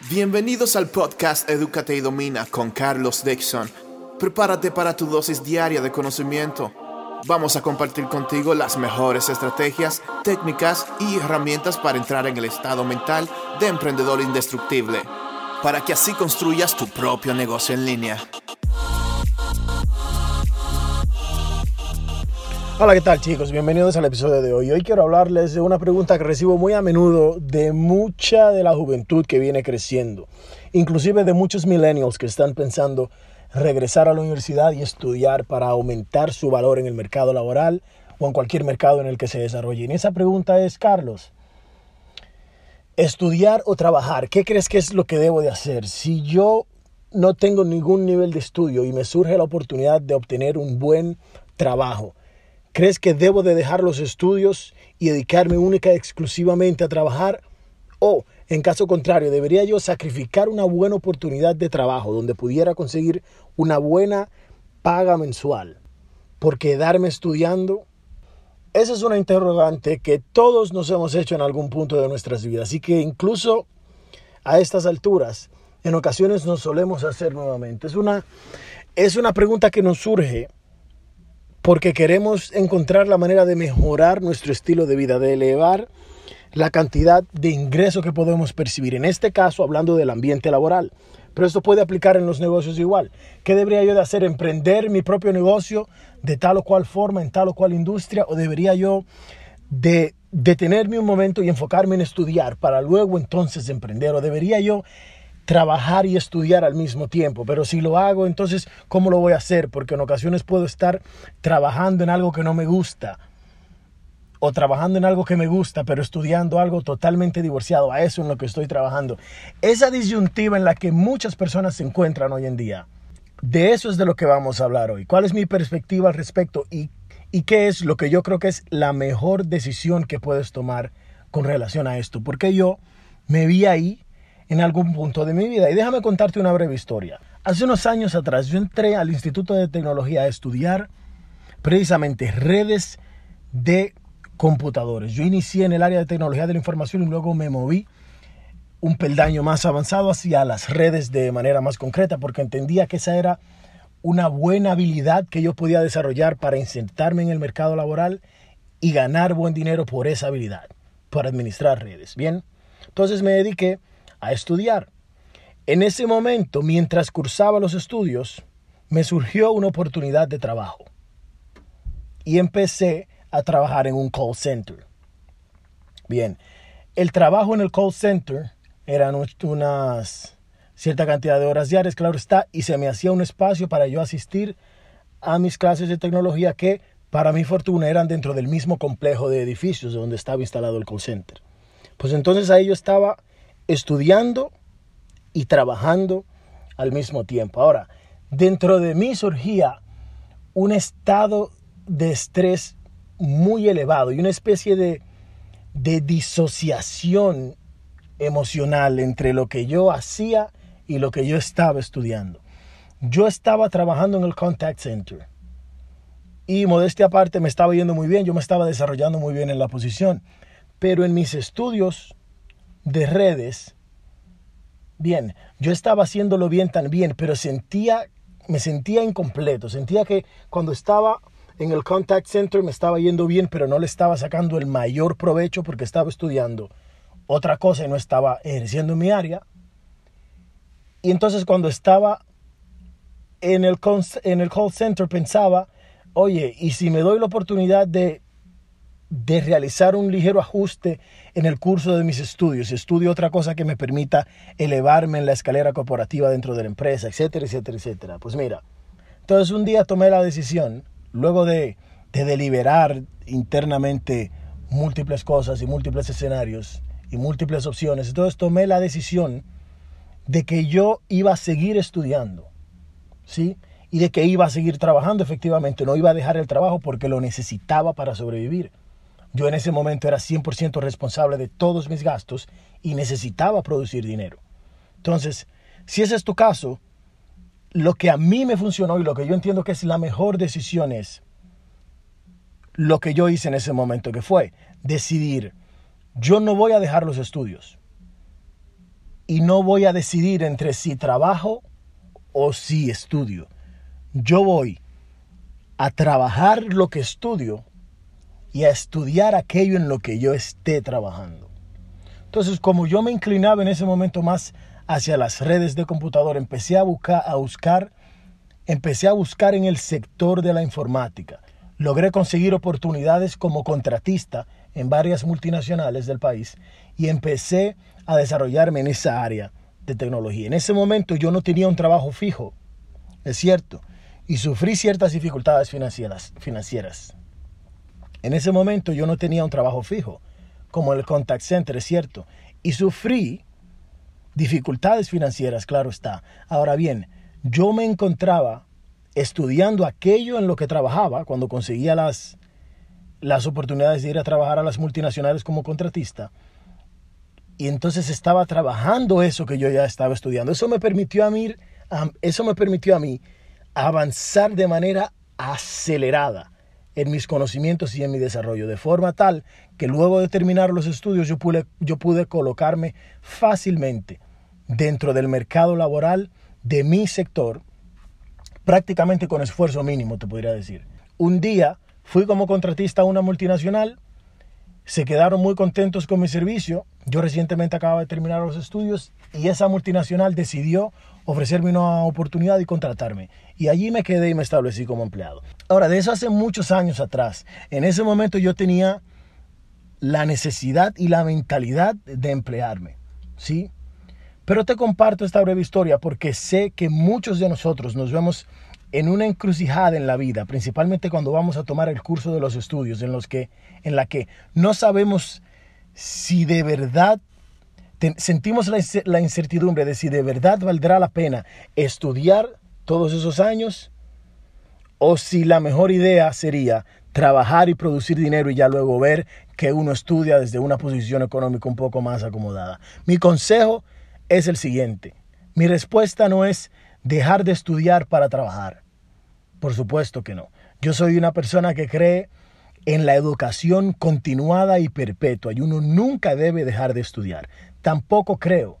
Bienvenidos al podcast Educate y Domina con Carlos Dixon. Prepárate para tu dosis diaria de conocimiento. Vamos a compartir contigo las mejores estrategias, técnicas y herramientas para entrar en el estado mental de emprendedor indestructible, para que así construyas tu propio negocio en línea. Hola, ¿qué tal chicos? Bienvenidos al episodio de hoy. Hoy quiero hablarles de una pregunta que recibo muy a menudo de mucha de la juventud que viene creciendo, inclusive de muchos millennials que están pensando regresar a la universidad y estudiar para aumentar su valor en el mercado laboral o en cualquier mercado en el que se desarrollen. Y esa pregunta es, Carlos, estudiar o trabajar, ¿qué crees que es lo que debo de hacer? Si yo no tengo ningún nivel de estudio y me surge la oportunidad de obtener un buen trabajo, ¿Crees que debo de dejar los estudios y dedicarme única y exclusivamente a trabajar? O, en caso contrario, debería yo sacrificar una buena oportunidad de trabajo donde pudiera conseguir una buena paga mensual por quedarme estudiando? Esa es una interrogante que todos nos hemos hecho en algún punto de nuestras vidas y que incluso a estas alturas en ocasiones nos solemos hacer nuevamente. Es una, es una pregunta que nos surge porque queremos encontrar la manera de mejorar nuestro estilo de vida, de elevar la cantidad de ingreso que podemos percibir. En este caso, hablando del ambiente laboral. Pero esto puede aplicar en los negocios igual. ¿Qué debería yo de hacer? ¿Emprender mi propio negocio de tal o cual forma, en tal o cual industria? ¿O debería yo de detenerme un momento y enfocarme en estudiar para luego entonces emprender? ¿O debería yo trabajar y estudiar al mismo tiempo. Pero si lo hago, entonces, ¿cómo lo voy a hacer? Porque en ocasiones puedo estar trabajando en algo que no me gusta. O trabajando en algo que me gusta, pero estudiando algo totalmente divorciado. A eso en lo que estoy trabajando. Esa disyuntiva en la que muchas personas se encuentran hoy en día. De eso es de lo que vamos a hablar hoy. ¿Cuál es mi perspectiva al respecto? Y, y qué es lo que yo creo que es la mejor decisión que puedes tomar con relación a esto. Porque yo me vi ahí en algún punto de mi vida. Y déjame contarte una breve historia. Hace unos años atrás yo entré al Instituto de Tecnología a estudiar precisamente redes de computadores. Yo inicié en el área de tecnología de la información y luego me moví un peldaño más avanzado hacia las redes de manera más concreta porque entendía que esa era una buena habilidad que yo podía desarrollar para insertarme en el mercado laboral y ganar buen dinero por esa habilidad, para administrar redes. Bien, entonces me dediqué a estudiar. En ese momento, mientras cursaba los estudios, me surgió una oportunidad de trabajo y empecé a trabajar en un call center. Bien, el trabajo en el call center eran unas cierta cantidad de horas diarias, claro está, y se me hacía un espacio para yo asistir a mis clases de tecnología que, para mi fortuna, eran dentro del mismo complejo de edificios donde estaba instalado el call center. Pues entonces ahí yo estaba estudiando y trabajando al mismo tiempo. Ahora, dentro de mí surgía un estado de estrés muy elevado y una especie de, de disociación emocional entre lo que yo hacía y lo que yo estaba estudiando. Yo estaba trabajando en el contact center y modestia aparte me estaba yendo muy bien, yo me estaba desarrollando muy bien en la posición, pero en mis estudios de redes, bien, yo estaba haciéndolo bien también, pero sentía, me sentía incompleto, sentía que cuando estaba en el contact center me estaba yendo bien, pero no le estaba sacando el mayor provecho porque estaba estudiando otra cosa y no estaba ejerciendo mi área. Y entonces cuando estaba en el, en el call center pensaba, oye, ¿y si me doy la oportunidad de de realizar un ligero ajuste en el curso de mis estudios, estudio otra cosa que me permita elevarme en la escalera corporativa dentro de la empresa, etcétera, etcétera, etcétera. Pues mira, entonces un día tomé la decisión, luego de, de deliberar internamente múltiples cosas y múltiples escenarios y múltiples opciones, entonces tomé la decisión de que yo iba a seguir estudiando, ¿sí? Y de que iba a seguir trabajando efectivamente, no iba a dejar el trabajo porque lo necesitaba para sobrevivir. Yo en ese momento era 100% responsable de todos mis gastos y necesitaba producir dinero. Entonces, si ese es tu caso, lo que a mí me funcionó y lo que yo entiendo que es la mejor decisión es lo que yo hice en ese momento, que fue decidir, yo no voy a dejar los estudios. y no voy a decidir entre si trabajo o si estudio. Yo voy a trabajar lo que estudio y a estudiar aquello en lo que yo esté trabajando. Entonces, como yo me inclinaba en ese momento más hacia las redes de computador, empecé a buscar, a buscar, empecé a buscar en el sector de la informática. Logré conseguir oportunidades como contratista en varias multinacionales del país y empecé a desarrollarme en esa área de tecnología. En ese momento yo no tenía un trabajo fijo, es cierto, y sufrí ciertas dificultades financieras. financieras. En ese momento yo no tenía un trabajo fijo, como el contact center, es cierto, y sufrí dificultades financieras, claro está. Ahora bien, yo me encontraba estudiando aquello en lo que trabajaba cuando conseguía las, las oportunidades de ir a trabajar a las multinacionales como contratista. Y entonces estaba trabajando eso que yo ya estaba estudiando. Eso me permitió a mí, eso me permitió a mí avanzar de manera acelerada en mis conocimientos y en mi desarrollo, de forma tal que luego de terminar los estudios yo pude, yo pude colocarme fácilmente dentro del mercado laboral de mi sector, prácticamente con esfuerzo mínimo, te podría decir. Un día fui como contratista a una multinacional, se quedaron muy contentos con mi servicio, yo recientemente acababa de terminar los estudios y esa multinacional decidió ofrecerme una oportunidad y contratarme. Y allí me quedé y me establecí como empleado. Ahora, de eso hace muchos años atrás. En ese momento yo tenía la necesidad y la mentalidad de emplearme. ¿Sí? Pero te comparto esta breve historia porque sé que muchos de nosotros nos vemos en una encrucijada en la vida, principalmente cuando vamos a tomar el curso de los estudios, en, los que, en la que no sabemos si de verdad sentimos la, incertidumbre de si de verdad valdrá la pena estudiar todos esos años o si la mejor idea sería trabajar y producir dinero y ya luego ver que uno estudia desde una posición económica un poco más acomodada. Mi consejo es el siguiente. Mi respuesta no es dejar de estudiar para trabajar. Por supuesto que no. Yo soy una persona que cree en la educación continuada y perpetua y uno nunca debe dejar de estudiar. Tampoco creo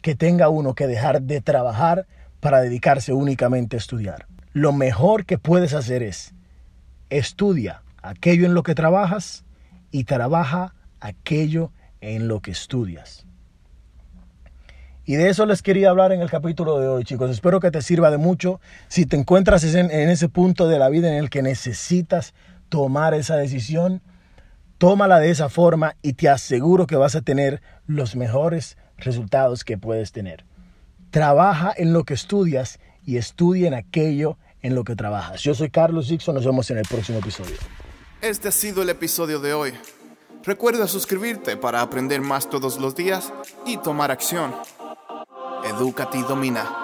que tenga uno que dejar de trabajar para dedicarse únicamente a estudiar. Lo mejor que puedes hacer es estudia aquello en lo que trabajas y trabaja aquello en lo que estudias. Y de eso les quería hablar en el capítulo de hoy, chicos. Espero que te sirva de mucho. Si te encuentras en, ese punto de la vida en el que necesitas tomar esa decisión, tómala de esa forma y te aseguro que vas a tener los mejores resultados que puedes tener. Trabaja en lo que estudias y estudia en aquello en lo que trabajas. Yo soy Carlos Dixon, nos vemos en el próximo episodio. Este ha sido el episodio de hoy. Recuerda suscribirte para aprender más todos los días y tomar acción. Edúcate y domina.